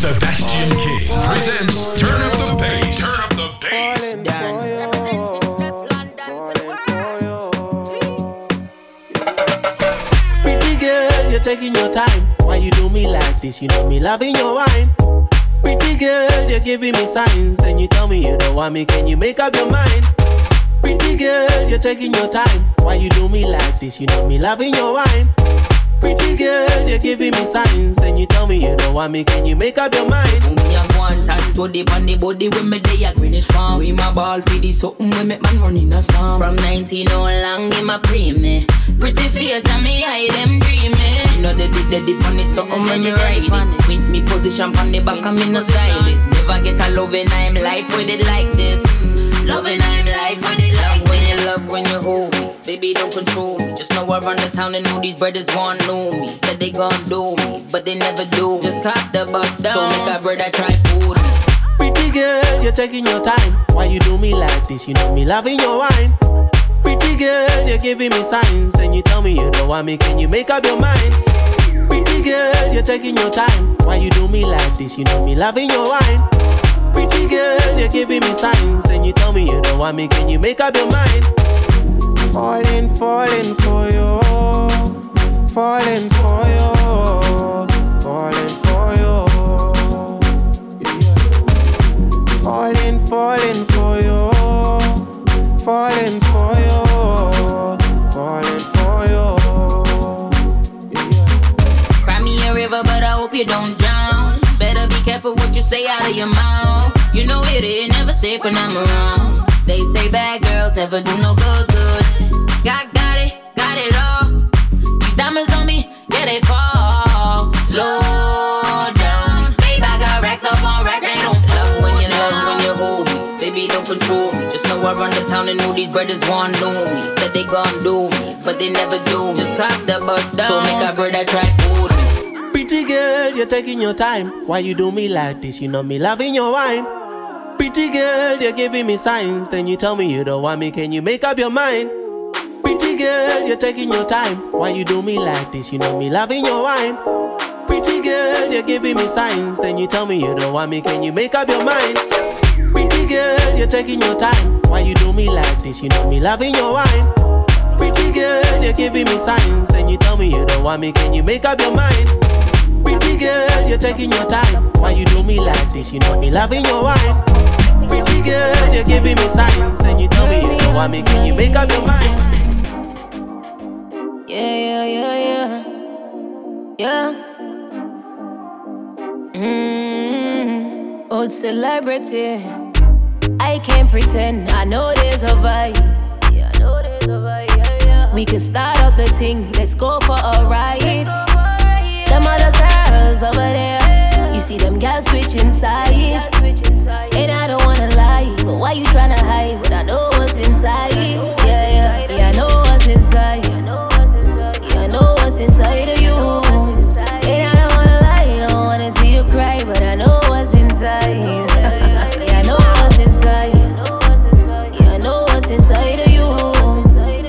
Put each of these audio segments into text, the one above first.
Sebastian King presents Turn Up the Bass. Turn Up the Bass. Pretty girl, you're taking your time. Why you do me like this? You know me loving your wine. Pretty girl, you're giving me signs. Then you tell me you don't want me. Can you make up your mind? Pretty girl, you're taking your time. Why you do me like this? You know me loving your wine. Pretty girl, you're giving me signs. Then you tell me you don't want me. Can you make up your mind? Me a want and to the bunny body when me day a Greenwich farm. We my ball for the something when make man run in a storm. From 19 all long in my pre me. Pretty face and me eye them dreaming. You know they did the dip on it something when me ride it. With me position on the back and me no style it. Never get a loving I'm life with it like this. Loving I'm life with it like when you love when you hold me. Baby don't control me. Just know I run the town and know these brothers want know me. Said they gon' do me, but they never do. Just cop the bus down. So make a i try food. Pretty girl, you're taking your time. Why you do me like this? You know me loving your wine. Pretty girl, you're giving me signs. Then you tell me you don't want me. Can you make up your mind? Pretty girl, you're taking your time. Why you do me like this? You know me loving your wine. Pretty girl, you're giving me signs. Then you tell me you don't want me. Can you make up your mind? Falling, falling for you. Falling for you. Falling for you. Yeah. Falling, falling for you. Falling for you. Falling for you. Cry me a river, but I hope you don't drown. Better be careful what you say out of your mouth. You know it ain't never safe when I'm around. They say bad girls never do no good, good. Got, it, got it all. These diamonds on me, yeah, they fall. Slow down. Babe, I got racks up on racks, they don't flow. When you love, when you hold me. Baby, don't control me. Just know I run the town and know these brothers want know me. Said they gon' do me, but they never do. Me. Just cop the bus down. So make a brother try food me. Pretty girl, you're taking your time. Why you do me like this? You know me loving your wine. Pretty girl, you're giving me signs. Then you tell me you don't want me. Can you make up your mind? Girl, you're taking your time. Why you do me like this? You know me loving your wine. Pretty girl, you're giving me signs. Then you tell me you don't want me. Can you make up your mind? Pretty girl, you're taking your time. Why you do me like this? You know me loving your wine. Pretty girl, you're giving me signs. Then you tell me you don't want me. Can you make up your mind? Pretty girl, you're taking your time. Why you do me like this? You know me loving your wine. Pretty girl, you're giving me signs. Then you tell me you don't want me. Can you make up your mind? Yeah. Mmm. Old celebrity. I can't pretend. I know there's a vibe. Yeah, I know there's a vibe. Yeah, yeah. We can start up the thing. Let's go for a ride. Them other girls over there. You see them girls switching sides. And I don't wanna lie. But why you tryna hide when I know what's inside? Yeah, yeah. Yeah, I know what's inside. Yeah, I know what's inside of you. And you cry, but I know what's inside. yeah, I know what's inside. Yeah, I know what's inside of you.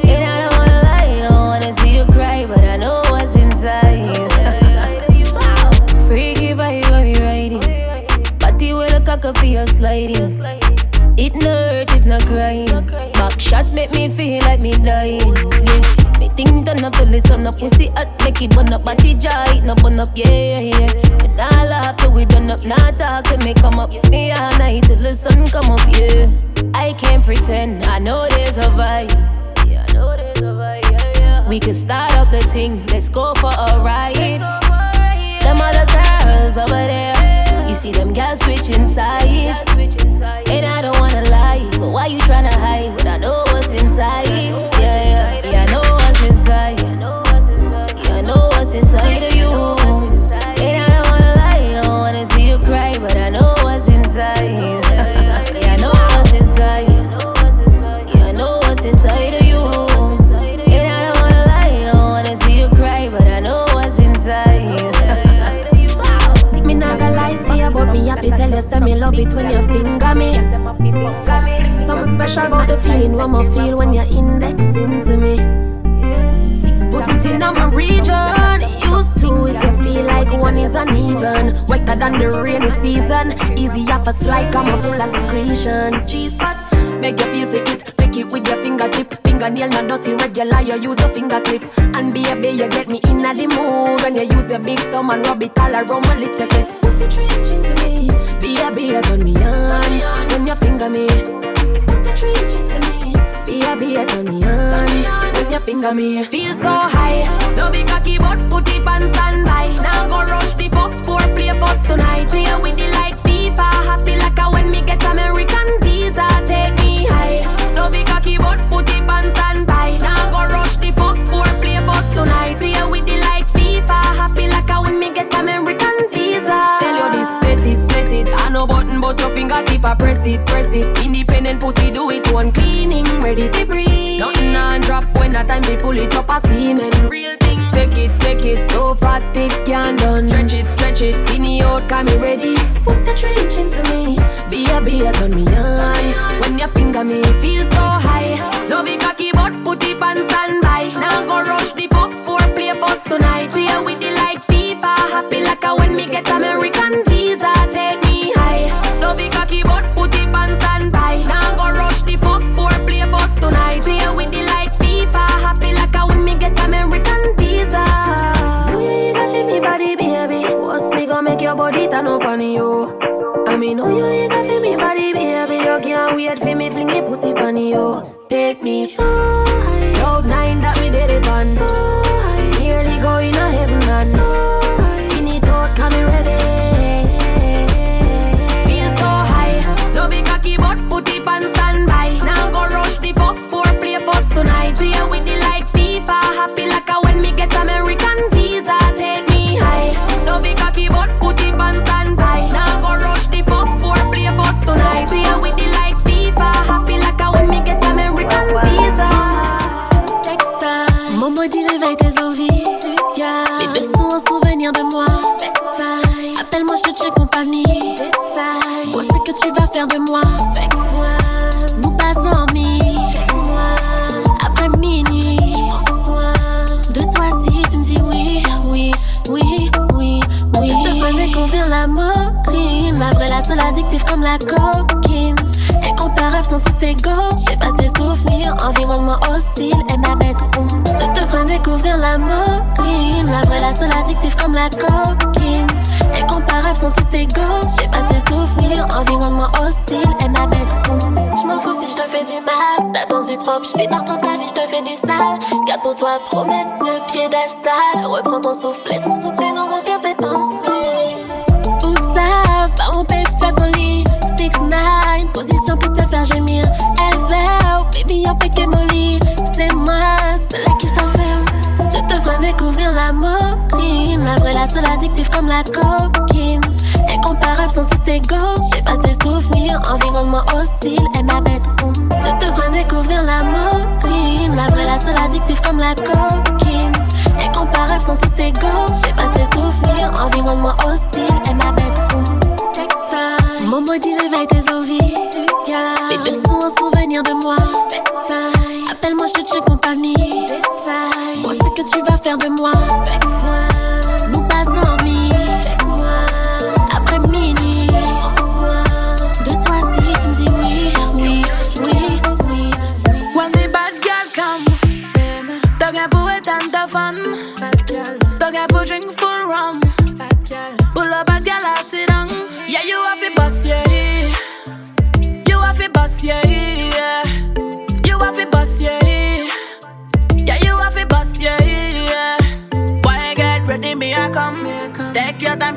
And I don't wanna lie, don't wanna see you cry, but I know what's inside. Freaky vibe, where we riding? Body with a cocker for your sliding. It no hurt if not crying. Back shots make me feel like me dying. Yeah. Me think done up to listen up. Pussy hot, make it burn up. Body jaw, it no burn up. Yeah, yeah, yeah. And I laugh till we done up. Nah talk till me come up. Yeah, all night till the sun come up. Yeah. I can't pretend. I know there's a vibe. Yeah, I know there's a vibe. Yeah, yeah. We can start up the thing. Let's go for a ride. Them other girls over there. You see them girls switching sides. And I don't wanna lie. But why you tryna hide when I know what's inside? Yeah, yeah, yeah, I know what's inside. Yeah, I know what's inside of you. And I don't wanna lie, don't wanna see you cry, but I know what's inside. Yeah, I know what's inside. Yeah, I know what's inside of you. And I don't wanna lie, don't wanna see you cry, but I know what's inside. Me not gonna lie to you, but me happy tell you, say me love it when you. Something special about the feeling one more feel when you're indexing to me. put it in my region. Used to if you feel like one is uneven. Wetter than the rainy season. Easy off a slide, come a full of secretion. Cheese pot, make you feel for it. Take it with your fingertip. Fingernail not dirty, regular. You use a finger clip. And baby, you get me in the mood when you use your big thumb and rub it all around my little bit. Put the trench into me. Baby, turn me on when you finger me. Put the trench into me. Baby, turn me on when you finger me. Feel so high. No be cocky, but put it on standby. Now go rush the fuck for play post tonight. Play with the like FIFA. Happy like a when me get American visa. Take me high. No be cocky, but time pull it up a semen. Real can't wait for me fling it pussy on you. Take me so Découvrir l'amour. La vraie, la seule addictive comme la coquine. Incomparable sans tout ego. J'efface tes souvenirs, environnement hostile et ma bedroom. Je te ferai découvrir. La vraie, la seule addictive comme la coquine. Incomparable sans tout ego. J'efface tes souvenirs, environnement hostile et ma bedroom. Je m'en fous si je te fais du mal. T'attends du propre, je débarque dans ta vie, je te fais du sale. Garde pour toi promesse de piédestal. Reprends ton souffle, laisse-moi tout prénom remplir tes pensées. Mon père fait folie. 6-9, position pour te faire gémir. Ever, baby, en piqué molly. C'est moi, celle qui s'enferme. Je te ferai découvrir l'amour. La vraie, la seule addictive comme la coquine. Incomparable sans tout ego. J'efface tes souvenirs, environnement hostile et ma bedroom. Je te ferai découvrir l'amour. La vraie, la seule addictive comme la coquine. Incomparable sans tout ego. J'efface tes souvenirs, environnement hostile et ma bedroom. Body réveille tes envies. Mes deux sont un souvenir de moi.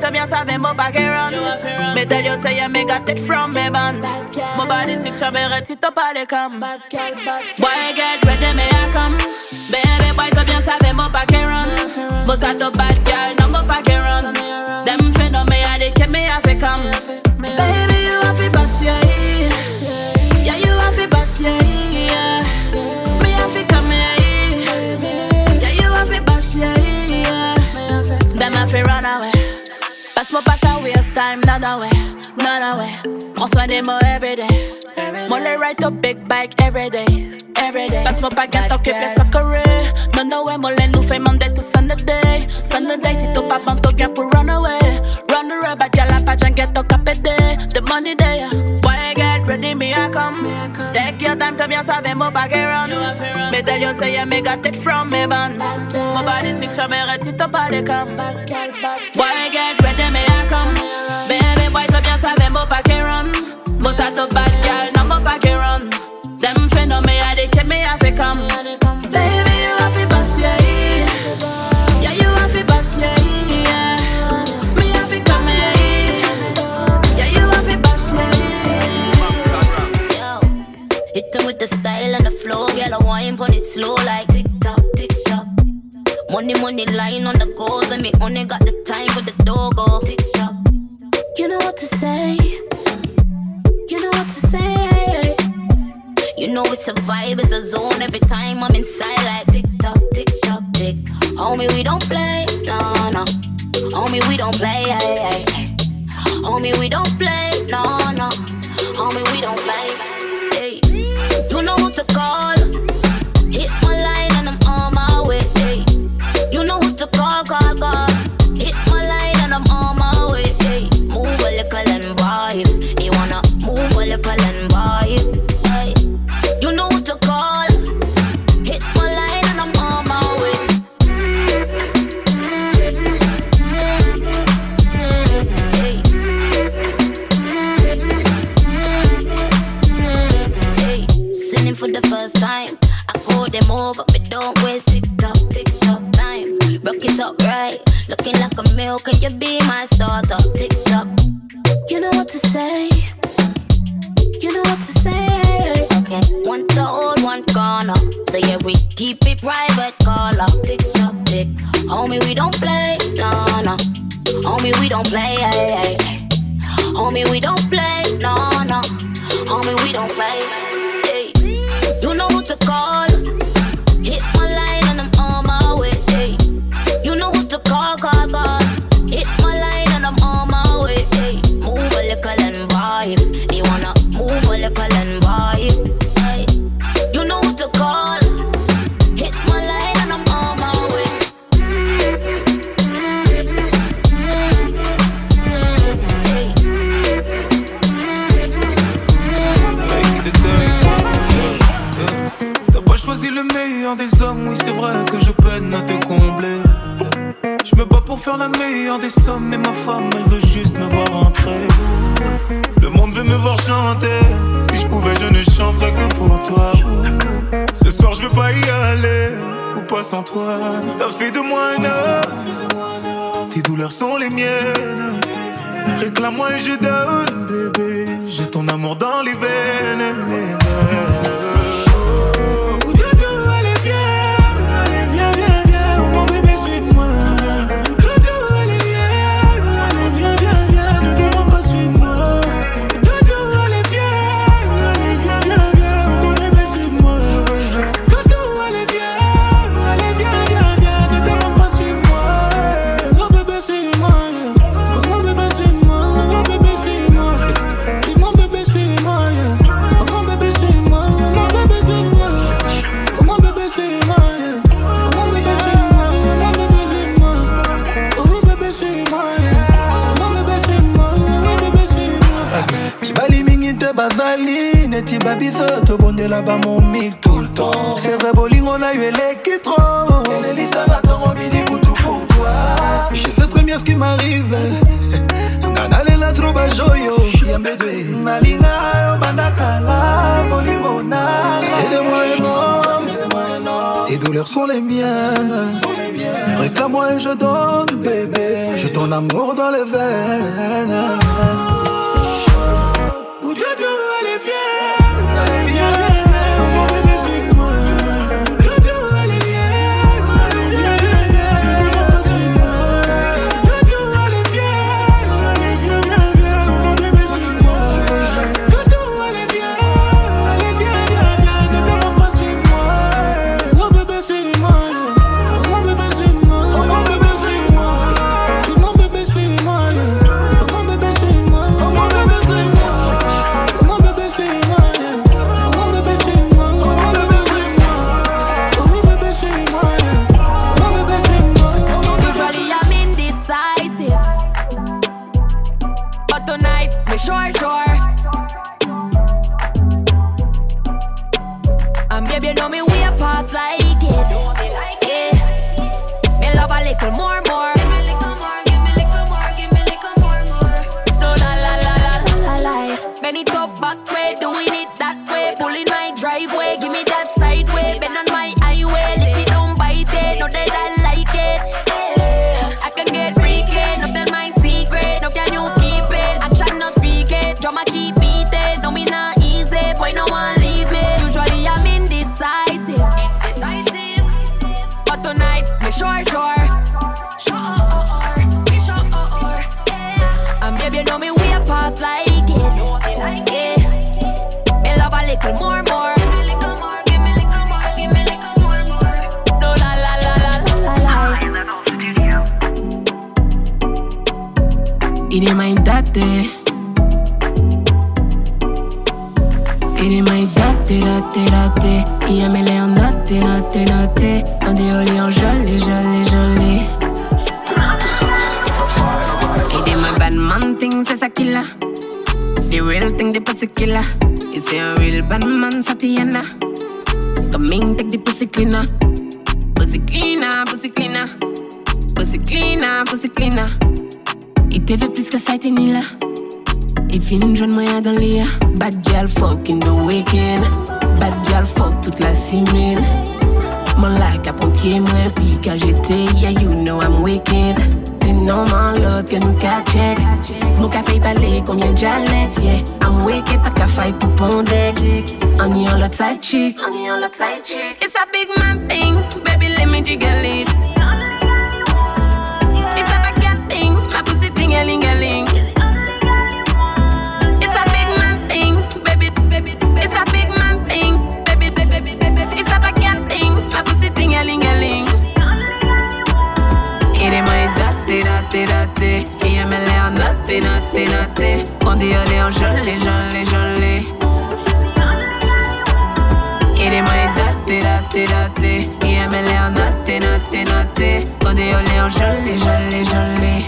Take your time to bien savoir mon pas run. Me tell you say yeah, me got it from me man. My body sick, chambered, sit up all the come. Boy, get ready, me I come. Baby, boy, to bien savoir mon pas run. Most of the bad girl, no more pack run. Them fin on me, I they keep me have to come. Baby, you have to bust yeah. Yeah, you have to bust yeah. yeah. Me have to come yeah. Yeah, you have to bust yeah. yeah. Them have to run away. Pass my back a waste time, none away, none away. Prends soin des mots every day. Moi, les ride up big bike every day. Every day. Passe mon baguette, t'occupe les soccer. Non, away, mon laine nous fait mander tout Sunday. Sunday, si ton papa t'en vient pour run away. Run away, but y'all pas get to capete. The money there. Boy, get ready, me I come. Take your time, come here, save mo pas run. Me tell you, say, yeah, me got it from me, man. My body sick, tu me si ton pas de come. Boy, get ready, me I come. Baby, boy, tu bien, save mo pas run. Most of the bad girl, no mo pas run. Them friend of me, I they keep me, I come. Slow like tick tock, tick tock. Money, money lying on the goals, and me only got the time for the dogo. Tick tock. You know what to say. You know what to say. You know it's a vibe, it's a zone. Every time I'm inside, like tick tock, tick tock, tick. Homie, we don't play, no, no. Homie, we don't play, hey, hey. Homie, we don't play, no, no. Homie, we don't play. Bajoyo ya mbedwe. Nalinga yo bandakala bolingo na aide-moi énorme tes douleurs sont les miennes. Réclame-moi et je donne bébé. Je ton amour dans les veines Idee mai date. Idee mai date, date, date. Ia mele andate, nate, nate Dans des olés en jolé, jolé, jolé Idee my bad man thing, c'est ça qu'il a. The real thing, the pussy killer. It's a real bad man, Satiana? Come in, take the pussy cleaner. Pussy cleaner, pussy cleaner. Pussy cleaner, pussy cleaner Fait plus que ça, t'es ni là. Et finit une jeune moyen dans l'IA. Bad girl fuck in the weekend. Bad girl fuck toute la semaine. Mon like à pompier, moi, puis quand j'étais, yeah, you know I'm wicked. C'est normal, l'autre que nous qu'à check. Mon café balai, combien de jalettes, yeah. I'm wicked, pas qu'à fight pour pondre. On y a l'autre side chick. On y a l'autre side chick. It's a big man thing, baby, let me jiggle it. gâté. On dit allez, on joli, joli, joli. Il est mai daté, daté, daté. Il aime les en daté, daté, daté. On dit allez, on joli, joli, joli.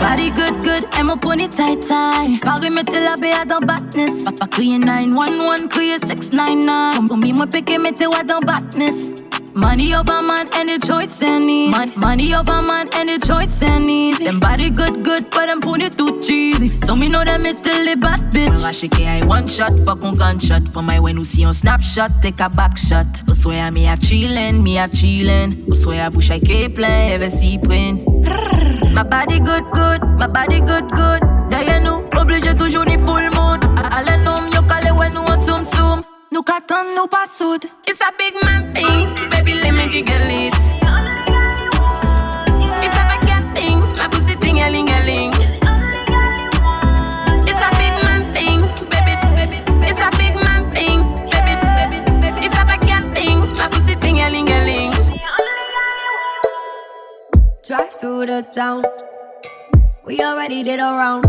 Body good, good, and my pony tight, tight. Paris me till I be à dans badness. Papa crier 911, crier 699. Comme pour me, moi, piquer me till à dans badness. Money over man, any choice any. Mon- Money over man, any choice any. Them body good, good, but them pony too cheesy. So me know them is still the bad bitch. On va shaker I one shot, fuck on gunshot. For my when you see on snapshot, take a back shot. I swear me a chillin', me a chillin'. Au soya bouche I keep plein, ever see print. My body good, good, my body good, good. Derrière nous, obligé toujours ni full moon. Allez, nom, yo calé, ouais, nous on soum soum. Nous qu'attend, nous pas soude. It's a big man thing, baby let me jiggle it. It's a backyard thing, my pussy thing, a ling a ling. It's a big man thing, baby, baby. It's a big man thing, baby, baby. It's a backyard thing, my pussy thing, a ling a ling. Drive through the town. We already did a round.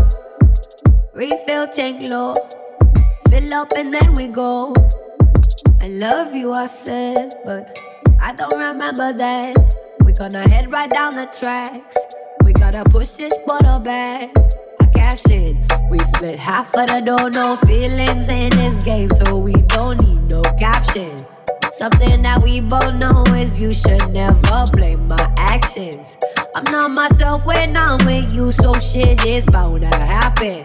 Refill tank low. Fill up and then we go. I love you, I said, but I don't remember that. We gonna head right down the tracks. We gotta push this bottle back. I cash in. We split half of the dough, no feelings in this game, so we don't need no caption. Something that we both know is you should never blame my actions. I'm not myself when I'm with you, so shit is bound to happen.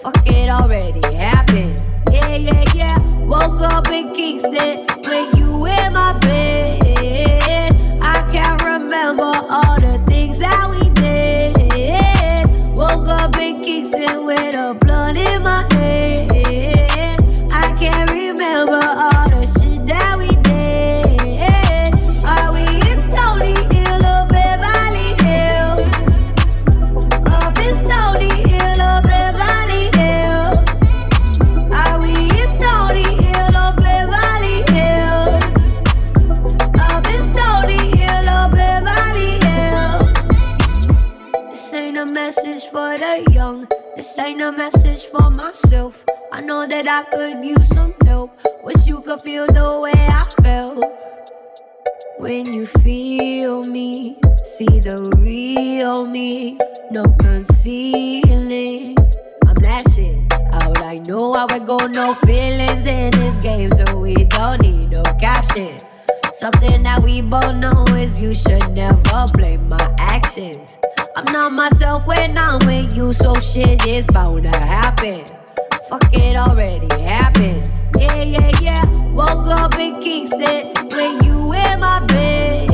Fuck it already happened. Yeah, yeah, yeah. Woke up in Kingston with you in my bed. I I could use some help. Wish you could feel the way I felt. When you feel me, see the real me. no concealing. I'm lashing out. I know I go, no feelings in this game, so we don't need no caption. Something that we both know is you should never blame my actions. I'm not myself when I'm with you, so shit is bound to happen. Fuck it already happened. Yeah, yeah, yeah. Woke up in Kingston with you in my bed.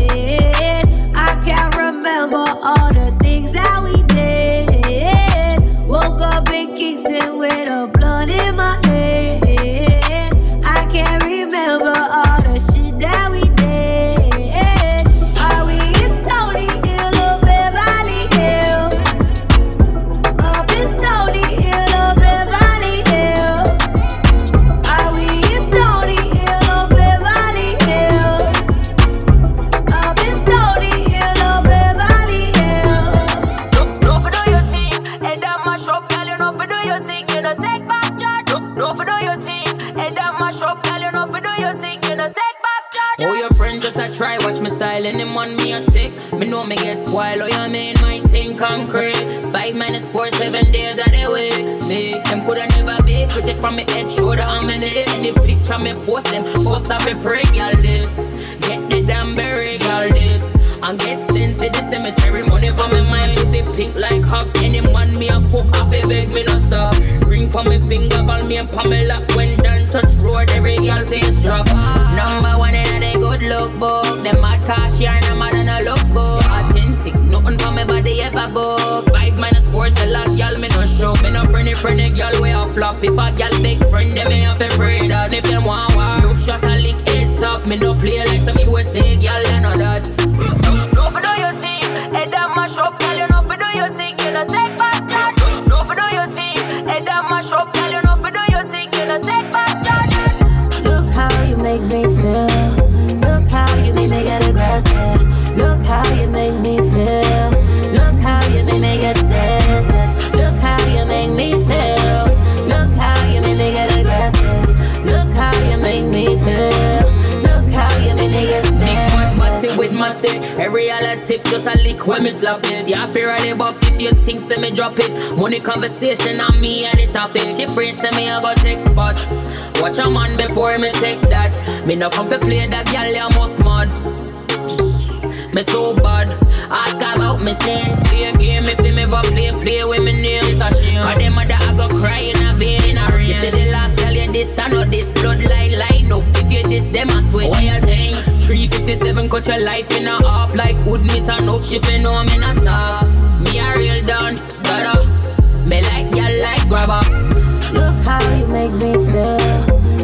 Up a pray, girl, this. Get the damn berry, girl, this. And get sent to the cemetery, money for my mind, it pink like hop. Any man me a fuck, off it beg me no stop. Ring for me finger, ball me and Pamela. When done touch road, every girl face drop. Number one in a good look book. Them mad cash here, and I'm than a look good. Authentic, nothing for me body ever book. Five minus four the lock, y'all me no show. Me no friendly, friendly girl way a flop. If a girl big friend, me have Me no play like some body senseless. with. Every other tip just a lick when me slap it. Yeah, fear of the bop if you think say me drop it. Money conversation on me at the topic. She afraid say me I go take spot. Watch a man before me take that. Me no come for play that girl you must mad. Me too bad. Ask about me sense. Play a game if them ever play, play with me name. It's a shame. Cause them mother I go cry in a vein in a rain. You say the last girl you this I know this bloodline line up. If you this them I switch. What you think? 357 cut your life in a half like wood meat and up. She fi know me not soft. Me a real down, gotta. Me like girl like grabber. Look how you make me feel.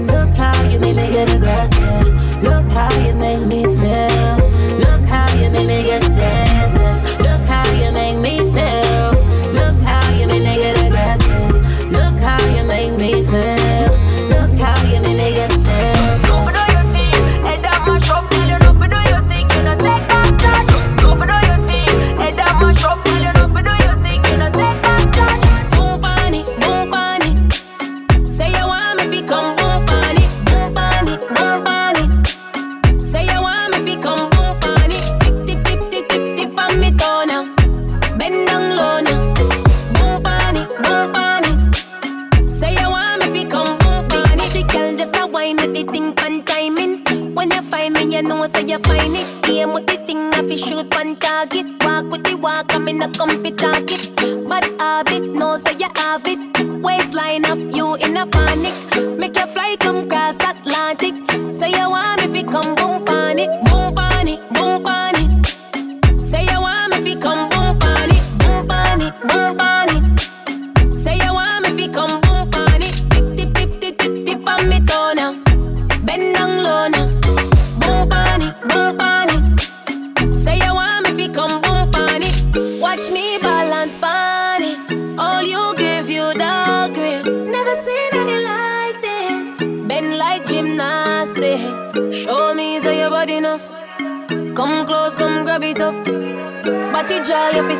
Look how you make me get aggressive. Look how you make me feel. Look how you make me get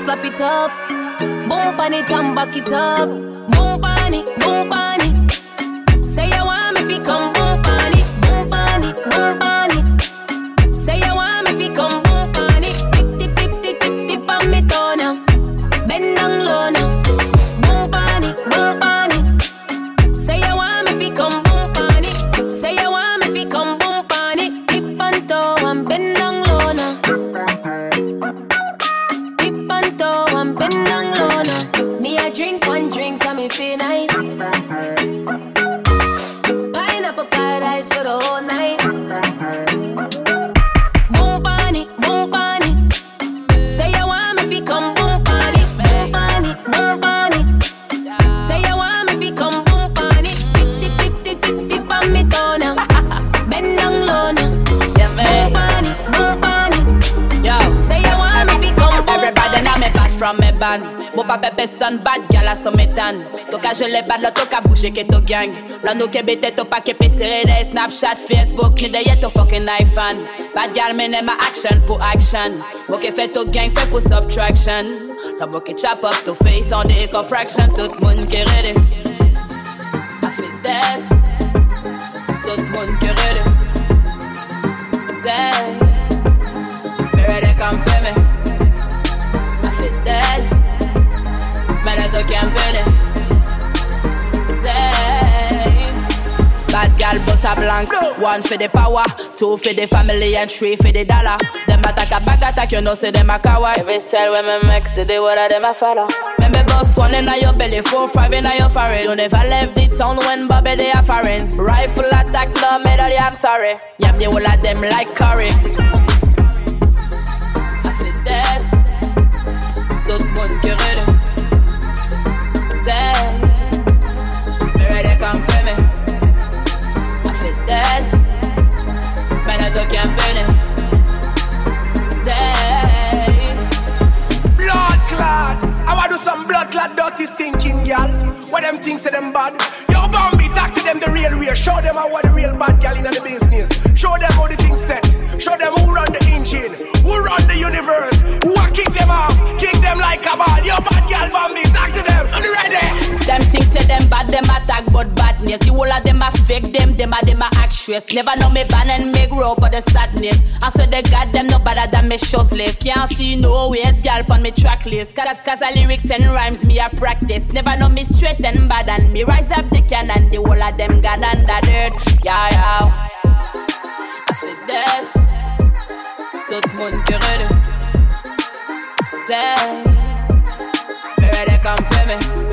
slap it up. Boom on it and back it up. Son bad gal a son metan To ka jele bad lo to ka bouge ke to gang? La nou ke bete to pa ke pesere de Snapchat, Facebook Ni de to fucking iPhone. Bad gal mene ma action pour action. Mo fe to gang? Fe pour subtraction. La mo chop up to face on the fraction. Tout moun ke ready. I feel dead a blank. One for the power, two for the family, and three for the dollar. Them attack a back attack, you know, say them a coward. Every style when me make, say they what them a follow. Remember boss one in your belly, four five in your forehead. You never left the town when Bobby they are foreign. Rifle attack, no medal, yeah, I'm sorry. Yam the whole of them like curry. I feel dead. Tout le monde clot dirty stinking gal. What them things to them bad? Yo, Bambi, talk to them the real way. Show them how what the real bad gal in the business. Show them how the things set. Show them who run the engine, who run the universe, who kick them off, kick them like a ball. Yo, bad gal, Bambi, say them bad, them attack but badness. The whole of them a fake, them, them a them a actress. Never know me ban and me grow for the sadness. I swear they got them no better than me shoutless. Can't see no ways, gal, on me track list. Cause, cause the lyrics and rhymes me a practice. Never know me straight and bad and me rise up the can and the whole of them gone under dirt. Yeah, yeah. I feel dead. Tout le monde qui ready. Dead. Me ready come for.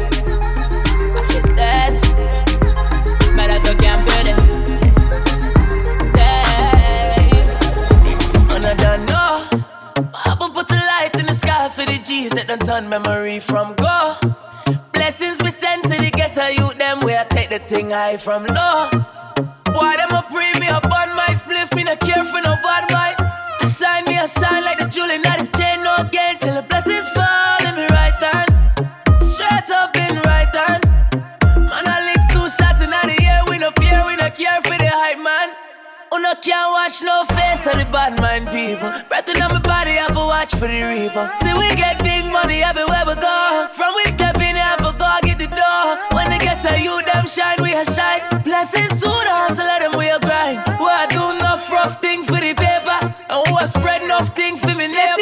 In the G's that done turn memory from go. Blessings we send to the ghetto youth, them where I take the thing high from low. Boy, them a pre me up on my spliff, me no care for no bad mind. I shine me, I shine like the jewel in the chain, no gain till the blessings fall in me right hand. Straight up in right hand. Man, I lick two shots in the air, we no fear, we no care for the hype man. Who no can't watch no face of the bad mind people. Breath in my body, I to for the reaper. See, we get big money everywhere we go. From we step in, I for go get the door. When they get to you, them shine, we a shine. Blessings to the hustle, let them we a grind. We a do enough rough thing for the paper. And we a spread enough thing for me neighbors.